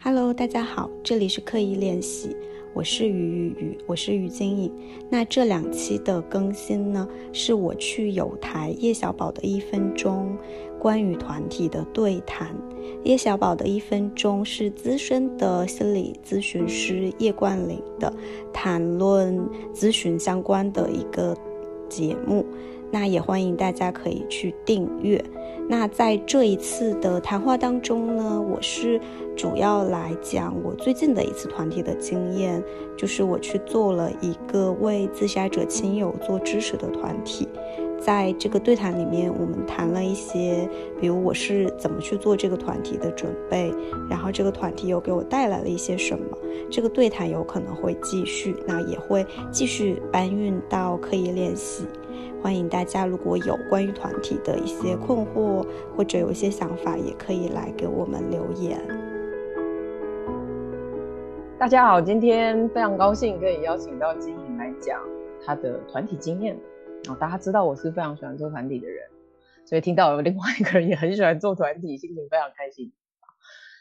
Hello，大家好，这里是刻意练习，我是于雨雨，我是于晶颖。那这两期的更新呢，是我去有台叶小宝的一分钟关于团体的对谈。叶小宝的一分钟是资深的心理咨询师叶冠霖的谈论咨询相关的一个节目。那也欢迎大家可以去订阅。那在这一次的谈话当中呢，我是主要来讲我最近的一次团体的经验，就是我去做了一个为自杀者亲友做支持的团体。在这个对谈里面，我们谈了一些，比如我是怎么去做这个团体的准备，然后这个团体又给我带来了一些什么。这个对谈有可能会继续，那也会继续搬运到刻意练习。欢迎大家，如果有关于团体的一些困惑或者有一些想法，也可以来给我们留言。大家好，今天非常高兴可以邀请到金颖来讲他的团体经验。哦，大家知道我是非常喜欢做团体的人，所以听到有另外一个人也很喜欢做团体，心情非常开心。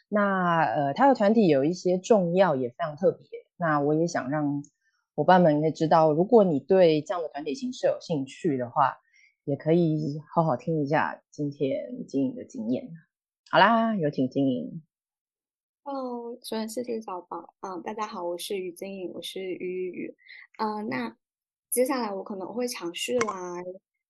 那呃，他的团体有一些重要也非常特别，那我也想让。伙伴们可以知道，如果你对这样的团体形式有兴趣的话，也可以好好听一下今天经营的经验。好啦，有请经营。Hello，首先谢谢小宝。嗯，大家好，我是于经营，我是于雨雨。嗯，那接下来我可能会尝试来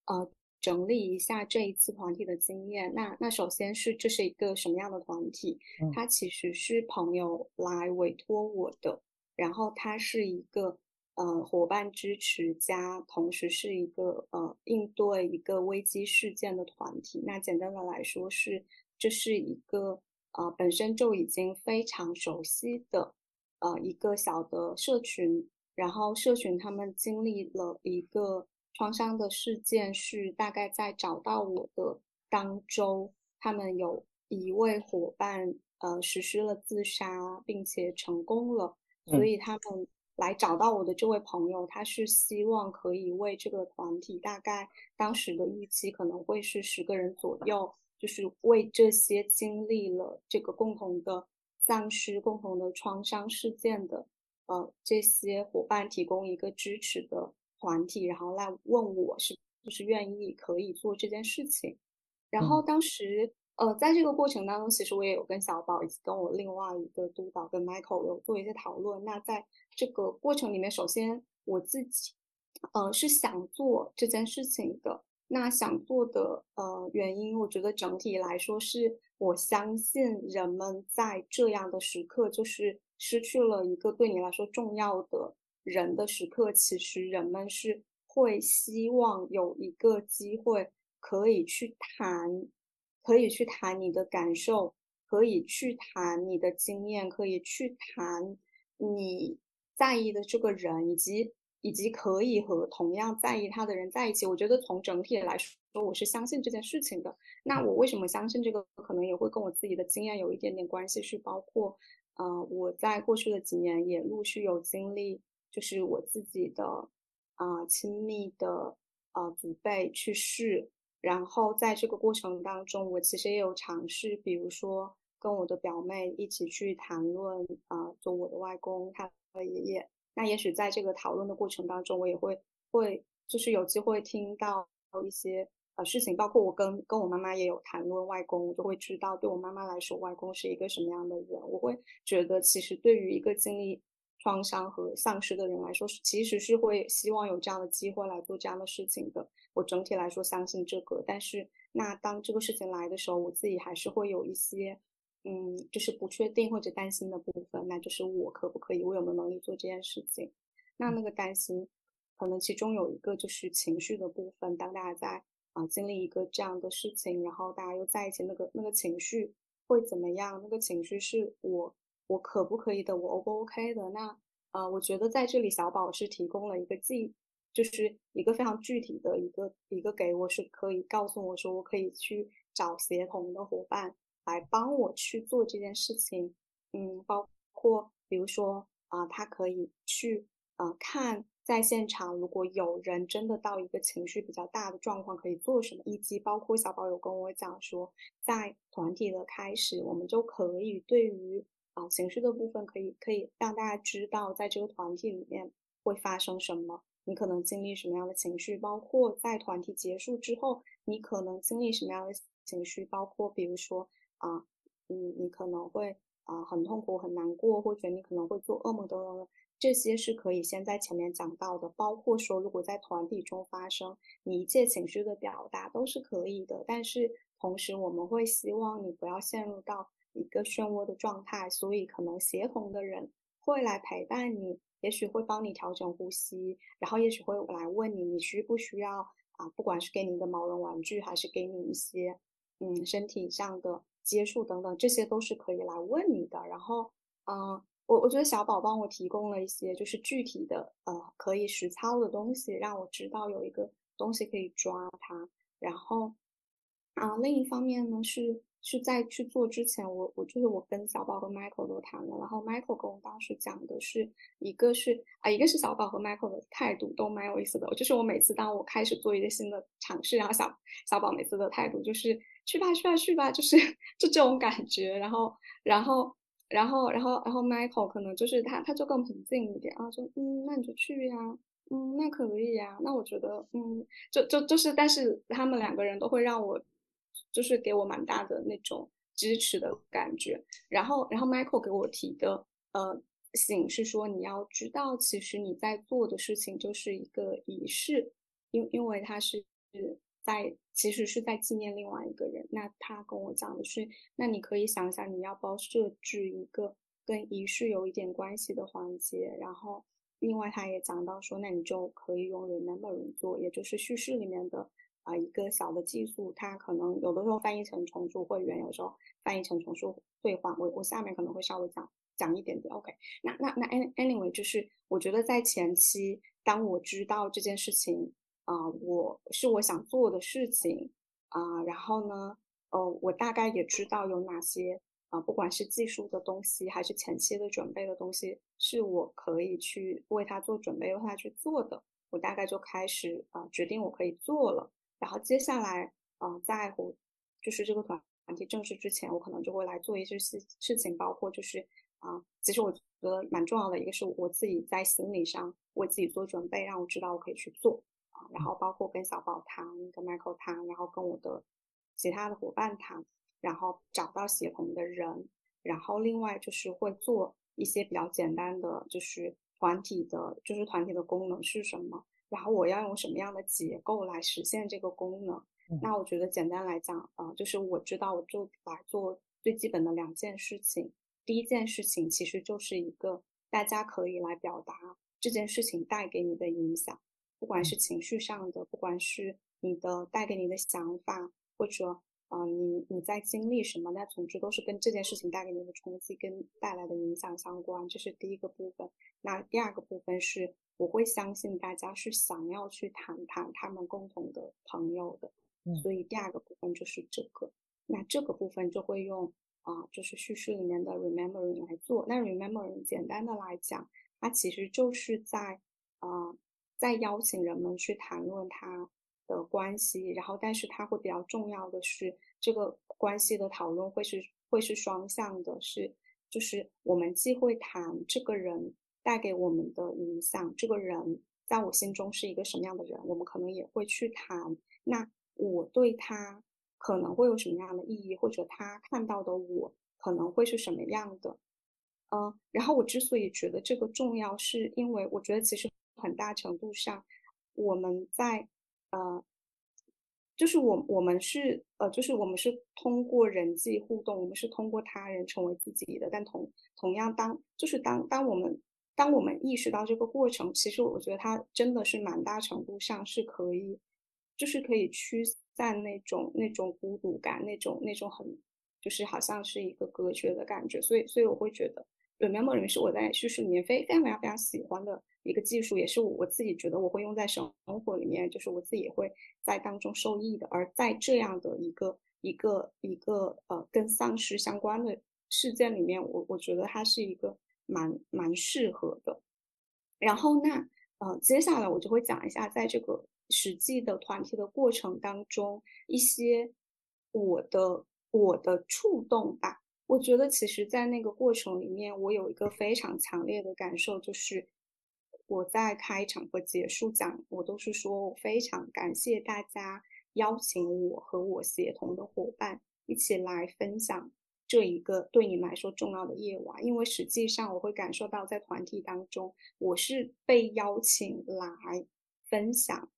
呃整理一下这一次团体的经验。那那首先是这是一个什么样的团体？它其实是朋友来委托我的，然后它是一个。呃，伙伴支持加，同时是一个呃应对一个危机事件的团体。那简单的来说是，这是一个呃本身就已经非常熟悉的呃一个小的社群。然后社群他们经历了一个创伤的事件，是大概在找到我的当周，他们有一位伙伴呃实施了自杀，并且成功了，所以他们。来找到我的这位朋友，他是希望可以为这个团体，大概当时的预期可能会是十个人左右，就是为这些经历了这个共同的丧失、共同的创伤事件的呃这些伙伴提供一个支持的团体，然后来问我是不是愿意可以做这件事情，然后当时。呃，在这个过程当中，其实我也有跟小宝以及跟我另外一个督导跟 Michael 有做一些讨论。那在这个过程里面，首先我自己，呃，是想做这件事情的。那想做的呃原因，我觉得整体来说是我相信人们在这样的时刻，就是失去了一个对你来说重要的人的时刻，其实人们是会希望有一个机会可以去谈。可以去谈你的感受，可以去谈你的经验，可以去谈你在意的这个人，以及以及可以和同样在意他的人在一起。我觉得从整体来说，我是相信这件事情的。那我为什么相信这个？可能也会跟我自己的经验有一点点关系，是包括，呃，我在过去的几年也陆续有经历，就是我自己的啊亲密的啊祖辈去世。然后在这个过程当中，我其实也有尝试，比如说跟我的表妹一起去谈论啊，做我的外公他的爷爷。那也许在这个讨论的过程当中，我也会会就是有机会听到一些呃事情，包括我跟跟我妈妈也有谈论外公，我就会知道对我妈妈来说，外公是一个什么样的人。我会觉得，其实对于一个经历创伤和丧失的人来说，其实是会希望有这样的机会来做这样的事情的。我整体来说相信这个，但是那当这个事情来的时候，我自己还是会有一些，嗯，就是不确定或者担心的部分。那就是我可不可以，我有没有能力做这件事情？那那个担心，可能其中有一个就是情绪的部分。当大家在啊经历一个这样的事情，然后大家又在一起，那个那个情绪会怎么样？那个情绪是我我可不可以的？我 O 不 OK 的？那呃，我觉得在这里小宝是提供了一个记。就是一个非常具体的一个一个给我是可以告诉我说我可以去找协同的伙伴来帮我去做这件事情，嗯，包括比如说啊，他可以去啊看在现场如果有人真的到一个情绪比较大的状况可以做什么，以及包括小宝有跟我讲说，在团体的开始我们就可以对于啊情绪的部分，可以可以让大家知道，在这个团体里面会发生什么，你可能经历什么样的情绪，包括在团体结束之后，你可能经历什么样的情绪，包括比如说啊，嗯，你可能会啊很痛苦、很难过，或者你可能会做噩梦等等的。这些是可以先在前面讲到的，包括说如果在团体中发生，你一切情绪的表达都是可以的。但是同时，我们会希望你不要陷入到一个漩涡的状态，所以可能协同的人会来陪伴你，也许会帮你调整呼吸，然后也许会来问你你需不需要啊，不管是给你一个毛绒玩具，还是给你一些嗯身体上的接触等等，这些都是可以来问你的。然后嗯。我我觉得小宝帮我提供了一些就是具体的呃可以实操的东西，让我知道有一个东西可以抓它。然后啊，另一方面呢是是在去做之前，我我就是我跟小宝和 Michael 都谈了，然后 Michael 跟我当时讲的是一个是啊，一个是小宝和 Michael 的态度都蛮有意思的。就是我每次当我开始做一个新的尝试，然后小小宝每次的态度就是去吧去吧去吧，就是 就这种感觉。然后然后。然后，然后，然后，Michael 可能就是他，他就更平静一点啊，就嗯，那你就去呀，嗯，那可以呀，那我觉得，嗯，就就就是，但是他们两个人都会让我，就是给我蛮大的那种支持的感觉。然后，然后 Michael 给我提的呃醒是说，你要知道，其实你在做的事情就是一个仪式，因因为他是。在其实是在纪念另外一个人。那他跟我讲的是，那你可以想想，你要不要设置一个跟仪式有一点关系的环节。然后，另外他也讲到说，那你就可以用 remembering 做，也就是叙事里面的啊一个小的技术。它可能有的时候翻译成重组会员，有时候翻译成重塑兑换。我我下面可能会稍微讲讲一点点。OK，那那那 any anyway，就是我觉得在前期，当我知道这件事情。啊，我是我想做的事情啊，然后呢，呃，我大概也知道有哪些啊，不管是技术的东西，还是前期的准备的东西，是我可以去为他做准备，为他去做的。我大概就开始啊，决定我可以做了。然后接下来啊，在我就是这个团团体正式之前，我可能就会来做一些事事情，包括就是啊，其实我觉得蛮重要的一个是我自己在心理上为自己做准备，让我知道我可以去做啊。然后包括跟小宝谈，跟 Michael 谈，然后跟我的其他的伙伴谈，然后找到协同的人，然后另外就是会做一些比较简单的，就是团体的，就是团体的功能是什么，然后我要用什么样的结构来实现这个功能。那我觉得简单来讲，啊，就是我知道我就来做最基本的两件事情。第一件事情其实就是一个大家可以来表达这件事情带给你的影响。不管是情绪上的，不管是你的带给你的想法，或者啊，你你在经历什么，那总之都是跟这件事情带给你的冲击跟带来的影响相关，这是第一个部分。那第二个部分是，我会相信大家是想要去谈谈他们共同的朋友的，所以第二个部分就是这个。那这个部分就会用啊，就是叙事里面的 remembering 来做。那 remembering 简单的来讲，它其实就是在啊。在邀请人们去谈论他的关系，然后，但是它会比较重要的是，这个关系的讨论会是会是双向的，是就是我们既会谈这个人带给我们的影响，这个人在我心中是一个什么样的人，我们可能也会去谈，那我对他可能会有什么样的意义，或者他看到的我可能会是什么样的，嗯，然后我之所以觉得这个重要，是因为我觉得其实。很大程度上，我们在呃，就是我我们是呃，就是我们是通过人际互动，我们是通过他人成为自己的。但同同样，当就是当当我们当我们意识到这个过程，其实我觉得它真的是蛮大程度上是可以，就是可以驱散那种那种孤独感，那种那种很就是好像是一个隔绝的感觉。所以所以我会觉得。Remembering 是我在叙事里面非非常非常非常喜欢的一个技术，也是我我自己觉得我会用在生活里面，就是我自己也会在当中受益的。而在这样的一个一个一个呃跟丧尸相关的事件里面，我我觉得它是一个蛮蛮适合的。然后那呃接下来我就会讲一下，在这个实际的团体的过程当中，一些我的我的触动吧。我觉得其实，在那个过程里面，我有一个非常强烈的感受，就是我在开场和结束讲，我都是说非常感谢大家邀请我和我协同的伙伴一起来分享这一个对你们来说重要的夜晚，因为实际上我会感受到，在团体当中，我是被邀请来分享，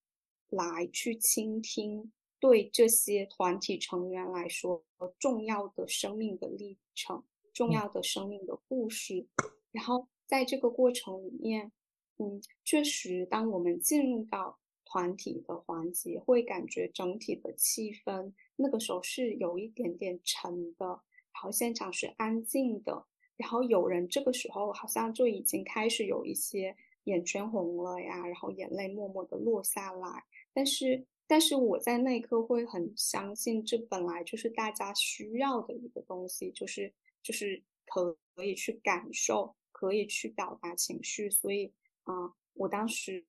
来去倾听。对这些团体成员来说，重要的生命的历程，重要的生命的故事。然后在这个过程里面，嗯，确实，当我们进入到团体的环节，会感觉整体的气氛那个时候是有一点点沉的，然然后现场是安静的，然后有人这个时候好像就已经开始有一些眼圈红了呀，然后眼泪默默的落下来，但是。但是我在那一刻会很相信，这本来就是大家需要的一个东西，就是就是可可以去感受，可以去表达情绪。所以啊，我当时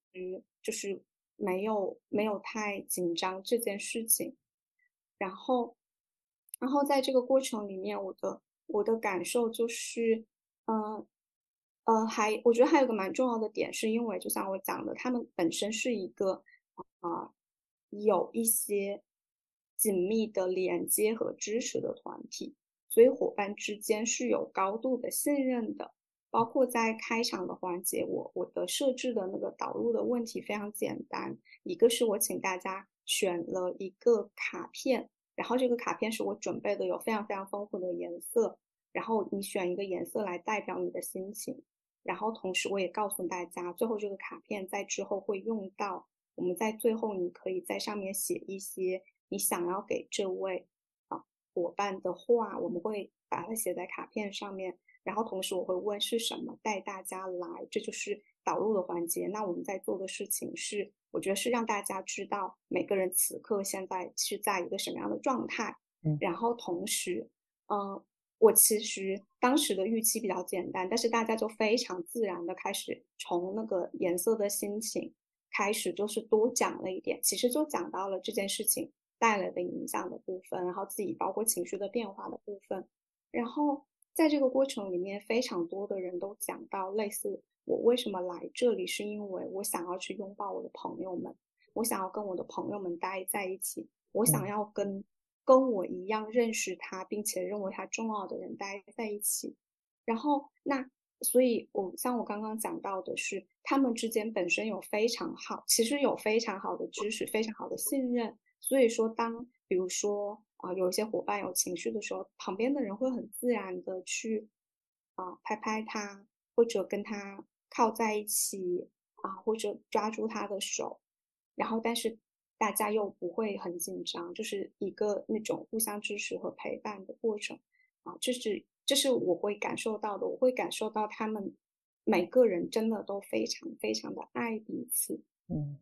就是没有没有太紧张这件事情。然后，然后在这个过程里面，我的我的感受就是，嗯呃，还我觉得还有个蛮重要的点，是因为就像我讲的，他们本身是一个啊。有一些紧密的连接和支持的团体，所以伙伴之间是有高度的信任的。包括在开场的环节，我我的设置的那个导入的问题非常简单，一个是我请大家选了一个卡片，然后这个卡片是我准备的，有非常非常丰富的颜色，然后你选一个颜色来代表你的心情，然后同时我也告诉大家，最后这个卡片在之后会用到。我们在最后，你可以在上面写一些你想要给这位啊伙伴的话，我们会把它写在卡片上面。然后同时我会问是什么带大家来，这就是导入的环节。那我们在做的事情是，我觉得是让大家知道每个人此刻现在是在一个什么样的状态。嗯，然后同时，嗯，我其实当时的预期比较简单，但是大家就非常自然的开始从那个颜色的心情。开始就是多讲了一点，其实就讲到了这件事情带来的影响的部分，然后自己包括情绪的变化的部分，然后在这个过程里面，非常多的人都讲到类似我为什么来这里，是因为我想要去拥抱我的朋友们，我想要跟我的朋友们待在一起，我想要跟跟我一样认识他并且认为他重要的人待在一起，然后那。所以，我像我刚刚讲到的是，他们之间本身有非常好，其实有非常好的知识，非常好的信任。所以说，当比如说啊，有一些伙伴有情绪的时候，旁边的人会很自然的去啊拍拍他，或者跟他靠在一起啊，或者抓住他的手，然后但是大家又不会很紧张，就是一个那种互相支持和陪伴的过程。啊，这是。这是我会感受到的，我会感受到他们每个人真的都非常非常的爱彼此，嗯。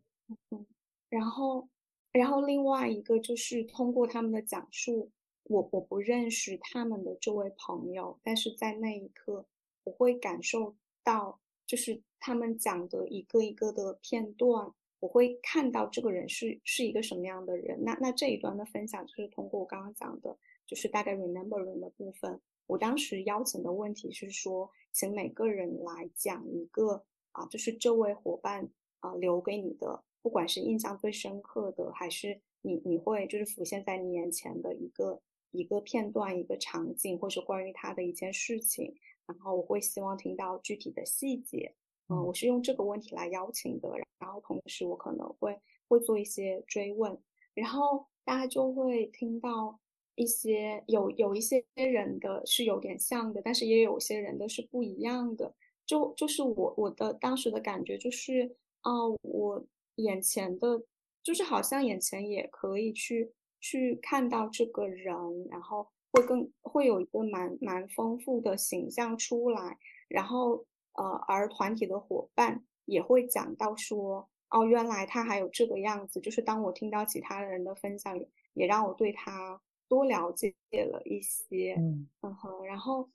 嗯，然后然后另外一个就是通过他们的讲述，我我不认识他们的这位朋友，但是在那一刻我会感受到，就是他们讲的一个一个的片段，我会看到这个人是是一个什么样的人。那那这一段的分享就是通过我刚刚讲的，就是大概 remembering 的部分。我当时邀请的问题是说，请每个人来讲一个啊，就是这位伙伴啊留给你的，不管是印象最深刻的，还是你你会就是浮现在你眼前的一个一个片段、一个场景，或是关于他的一件事情。然后我会希望听到具体的细节。嗯，我是用这个问题来邀请的。然后同时我可能会会做一些追问，然后大家就会听到。一些有有一些人的是有点像的，但是也有些人的是不一样的。就就是我我的当时的感觉就是，啊，我眼前的，就是好像眼前也可以去去看到这个人，然后会更会有一个蛮蛮丰富的形象出来。然后呃，而团体的伙伴也会讲到说，哦，原来他还有这个样子。就是当我听到其他人的分享，也也让我对他。多了解了一些，嗯嗯哼，然后，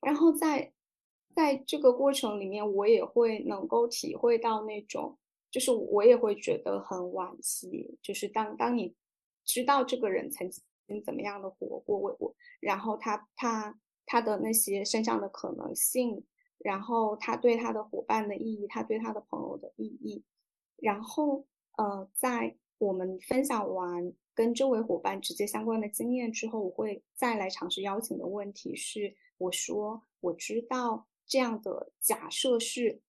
然后在在这个过程里面，我也会能够体会到那种，就是我也会觉得很惋惜，就是当当你知道这个人曾怎么样的活过，我我，然后他他他的那些身上的可能性，然后他对他的伙伴的意义，他对他的朋友的意义，然后呃，在我们分享完跟这位伙伴直接相关的经验之后，我会再来尝试邀请的问题是，我说我知道这样的假设是。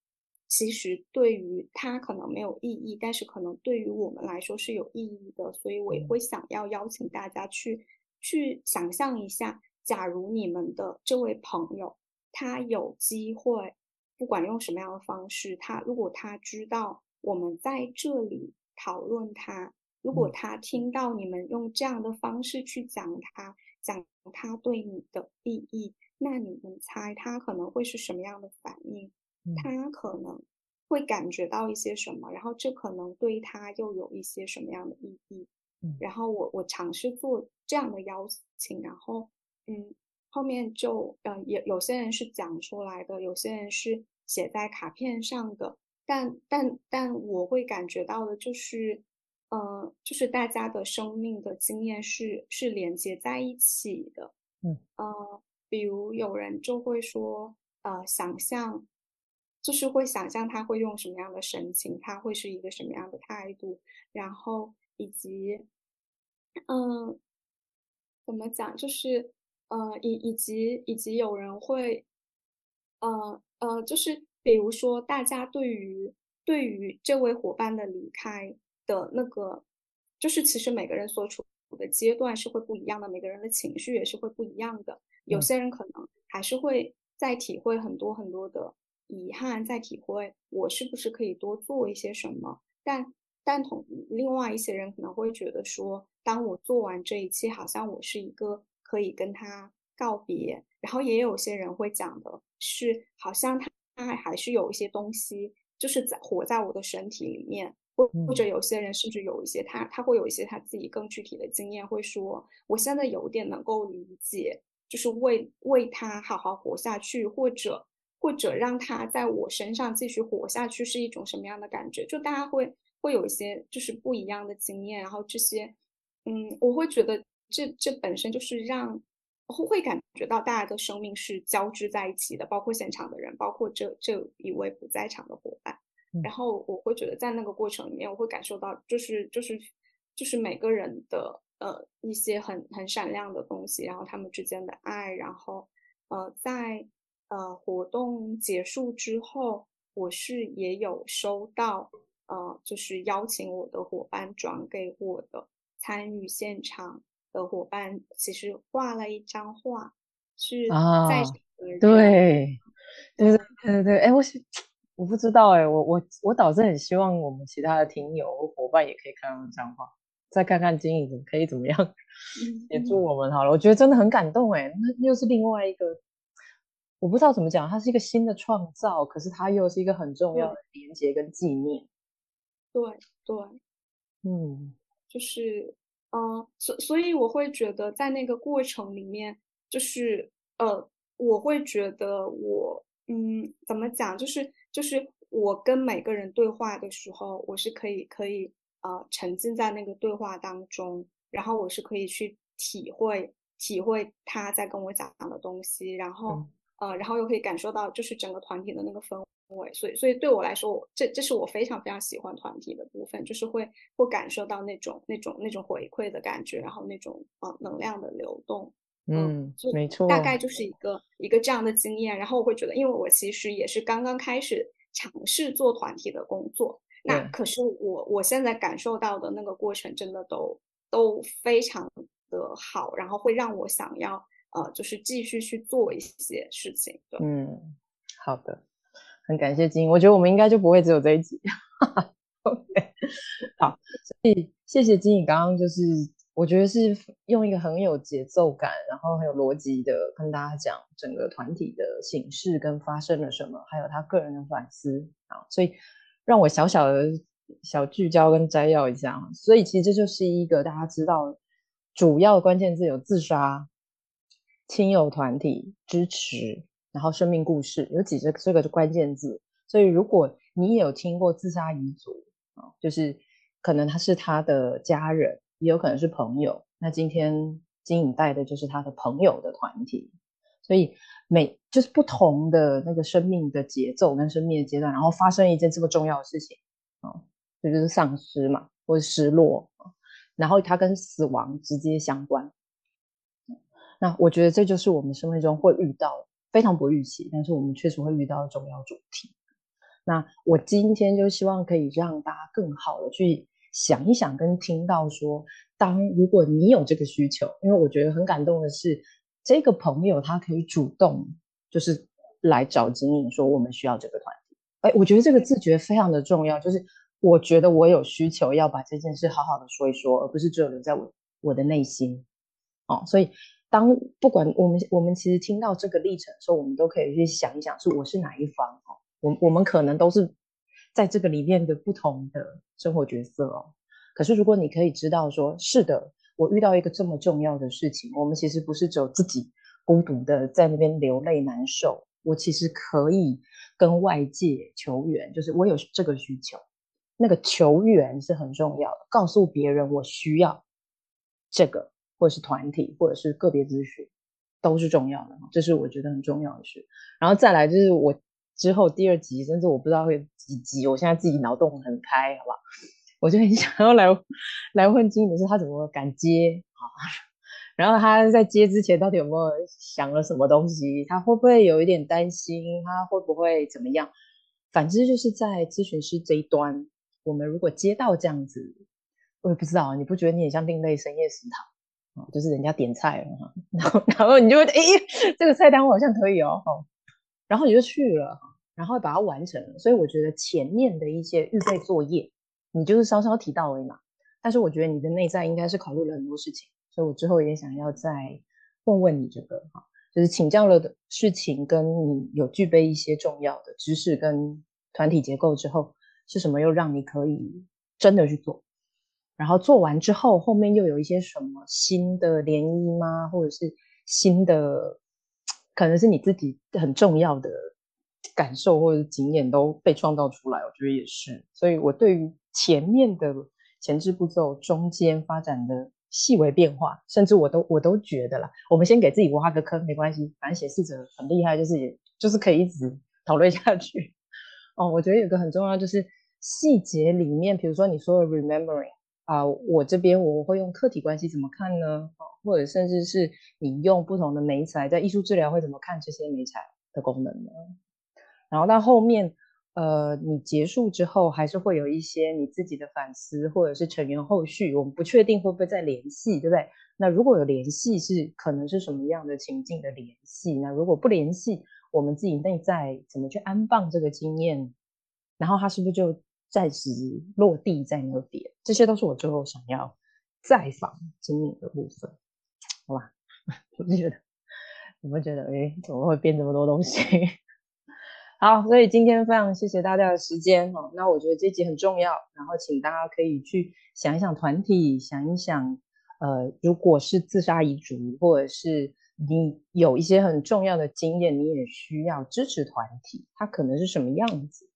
其实对于他可能没有意义，但是可能对于我们来说是有意义的，所以我也会想要邀请大家去去想象一下，假如你们的这位朋友他有机会，不管用什么样的方式，他如果他知道我们在这里讨论他，如果他听到你们用这样的方式去讲他，讲他对你的意义，那你们猜他可能会是什么样的反应？他可能会感觉到一些什么，然后这可能对他又有一些什么样的意义？然后我我尝试做这样的邀请，然后嗯，后面就呃也有些人是讲出来的，有些人是写在卡片上的，但但但我会感觉到的就是，呃，就是大家的生命的经验是是连接在一起的，嗯呃，比如有人就会说，呃，想象。就是会想象他会用什么样的神情，他会是一个什么样的态度，然后以及，嗯，怎么讲？就是，呃，以以及以及有人会，呃呃，就是比如说，大家对于对于这位伙伴的离开的那个，就是其实每个人所处的阶段是会不一样的，每个人的情绪也是会不一样的。有些人可能还是会在体会很多很多的。遗憾在体会，我是不是可以多做一些什么？但但同另外一些人可能会觉得说，当我做完这一切，好像我是一个可以跟他告别。然后也有些人会讲的是，好像他他还还是有一些东西，就是在活在我的身体里面。或或者有些人甚至有一些他他会有一些他自己更具体的经验，会说，我现在有点能够理解，就是为为他好好活下去，或者。或者让他在我身上继续活下去是一种什么样的感觉？就大家会会有一些就是不一样的经验，然后这些，嗯，我会觉得这这本身就是让会感觉到大家的生命是交织在一起的，包括现场的人，包括这这一位不在场的伙伴。然后我会觉得在那个过程里面，我会感受到就是就是就是每个人的呃一些很很闪亮的东西，然后他们之间的爱，然后呃在。呃，活动结束之后，我是也有收到，呃，就是邀请我的伙伴转给我的参与现场的伙伴，其实画了一张画，是在对，对对对对，哎，我我不知道哎，我我我倒是很希望我们其他的听友伙伴也可以看到这张画，再看看经营可以怎么样 协助我们好了，我觉得真的很感动哎，那又是另外一个。我不知道怎么讲，它是一个新的创造，可是它又是一个很重要的连接跟纪念。对对，嗯，就是，嗯，所所以我会觉得在那个过程里面，就是呃，我会觉得我，嗯，怎么讲，就是就是我跟每个人对话的时候，我是可以可以呃沉浸在那个对话当中，然后我是可以去体会体会他在跟我讲的东西，然后。呃，然后又可以感受到就是整个团体的那个氛围，所以所以对我来说，我这这是我非常非常喜欢团体的部分，就是会会感受到那种那种那种回馈的感觉，然后那种呃能量的流动，嗯，没错，大概就是一个一个这样的经验。然后我会觉得，因为我其实也是刚刚开始尝试做团体的工作，那可是我我现在感受到的那个过程，真的都都非常的好，然后会让我想要。呃，就是继续去做一些事情。嗯，好的，很感谢金，我觉得我们应该就不会只有这一集。OK，好，所以谢谢金，你刚刚就是我觉得是用一个很有节奏感，然后很有逻辑的跟大家讲整个团体的形式跟发生了什么，还有他个人的反思啊，所以让我小小的小聚焦跟摘要一下。所以其实这就是一个大家知道主要关键字有自杀。亲友团体支持，然后生命故事有几个这个关键字，所以如果你也有听过自杀遗族啊，就是可能他是他的家人，也有可能是朋友。那今天金颖带的就是他的朋友的团体，所以每就是不同的那个生命的节奏跟生命的阶段，然后发生一件这么重要的事情啊，这就是丧失嘛，或者失落，然后它跟死亡直接相关。那我觉得这就是我们生命中会遇到非常不预期，但是我们确实会遇到的重要主题。那我今天就希望可以让大家更好的去想一想，跟听到说，当如果你有这个需求，因为我觉得很感动的是，这个朋友他可以主动就是来找经营说我们需要这个团体。哎，我觉得这个自觉非常的重要，就是我觉得我有需求要把这件事好好的说一说，而不是只有留在我我的内心。哦，所以。当不管我们我们其实听到这个历程的时候，我们都可以去想一想，是我是哪一方哦？我我们可能都是在这个里面的不同的生活角色哦。可是如果你可以知道说，是的，我遇到一个这么重要的事情，我们其实不是只有自己孤独的在那边流泪难受，我其实可以跟外界求援，就是我有这个需求，那个求援是很重要的，告诉别人我需要这个。或者是团体，或者是个别咨询，都是重要的，这是我觉得很重要的事。然后再来就是我之后第二集，甚至我不知道会几集，我现在自己脑洞很开，好不好？我就很 想要来来问金的是他怎么敢接啊？然后他在接之前到底有没有想了什么东西？他会不会有一点担心？他会不会怎么样？反之就是在咨询师这一端，我们如果接到这样子，我也不知道，你不觉得你也像另类深夜食堂？就是人家点菜了哈，然后然后你就会哎，这个菜单我好像可以哦，然后你就去了，然后把它完成了。所以我觉得前面的一些预备作业，你就是稍稍提到而已嘛。但是我觉得你的内在应该是考虑了很多事情，所以我之后也想要再问问你这个哈，就是请教了的事情，跟你有具备一些重要的知识跟团体结构之后，是什么又让你可以真的去做？然后做完之后，后面又有一些什么新的涟漪吗？或者是新的，可能是你自己很重要的感受或者经验都被创造出来。我觉得也是，所以我对于前面的前置步骤、中间发展的细微变化，甚至我都我都觉得啦。我们先给自己挖个坑，没关系，反正写事者很厉害，就是也就是可以一直 讨论下去。哦，我觉得有个很重要就是细节里面，比如说你说的 remembering。啊，我这边我会用客体关系怎么看呢？或者甚至是你用不同的美彩，在艺术治疗会怎么看这些美彩的功能呢？然后到后面，呃，你结束之后还是会有一些你自己的反思，或者是成员后续，我们不确定会不会再联系，对不对？那如果有联系，是可能是什么样的情境的联系？那如果不联系，我们自己内在怎么去安放这个经验？然后它是不是就？暂时落地在那边，这些都是我最后想要再访经营的部分，好吧？我就觉得，你们觉得，哎，怎么会变这么多东西？好，所以今天非常谢谢大家的时间哦。那我觉得这集很重要，然后请大家可以去想一想团体，想一想，呃，如果是自杀遗嘱，或者是你有一些很重要的经验，你也需要支持团体，它可能是什么样子？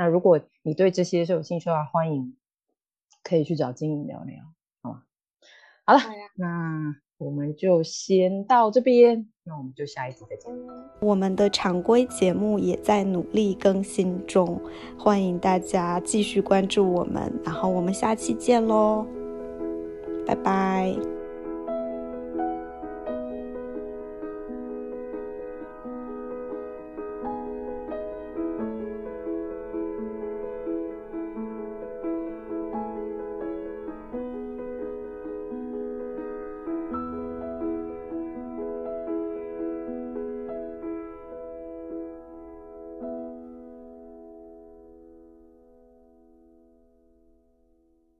那如果你对这些是有兴趣的话，欢迎可以去找金颖聊聊，好吗？好了，那我们就先到这边，那我们就下一集再见。我们的常规节目也在努力更新中，欢迎大家继续关注我们，然后我们下期见喽，拜拜。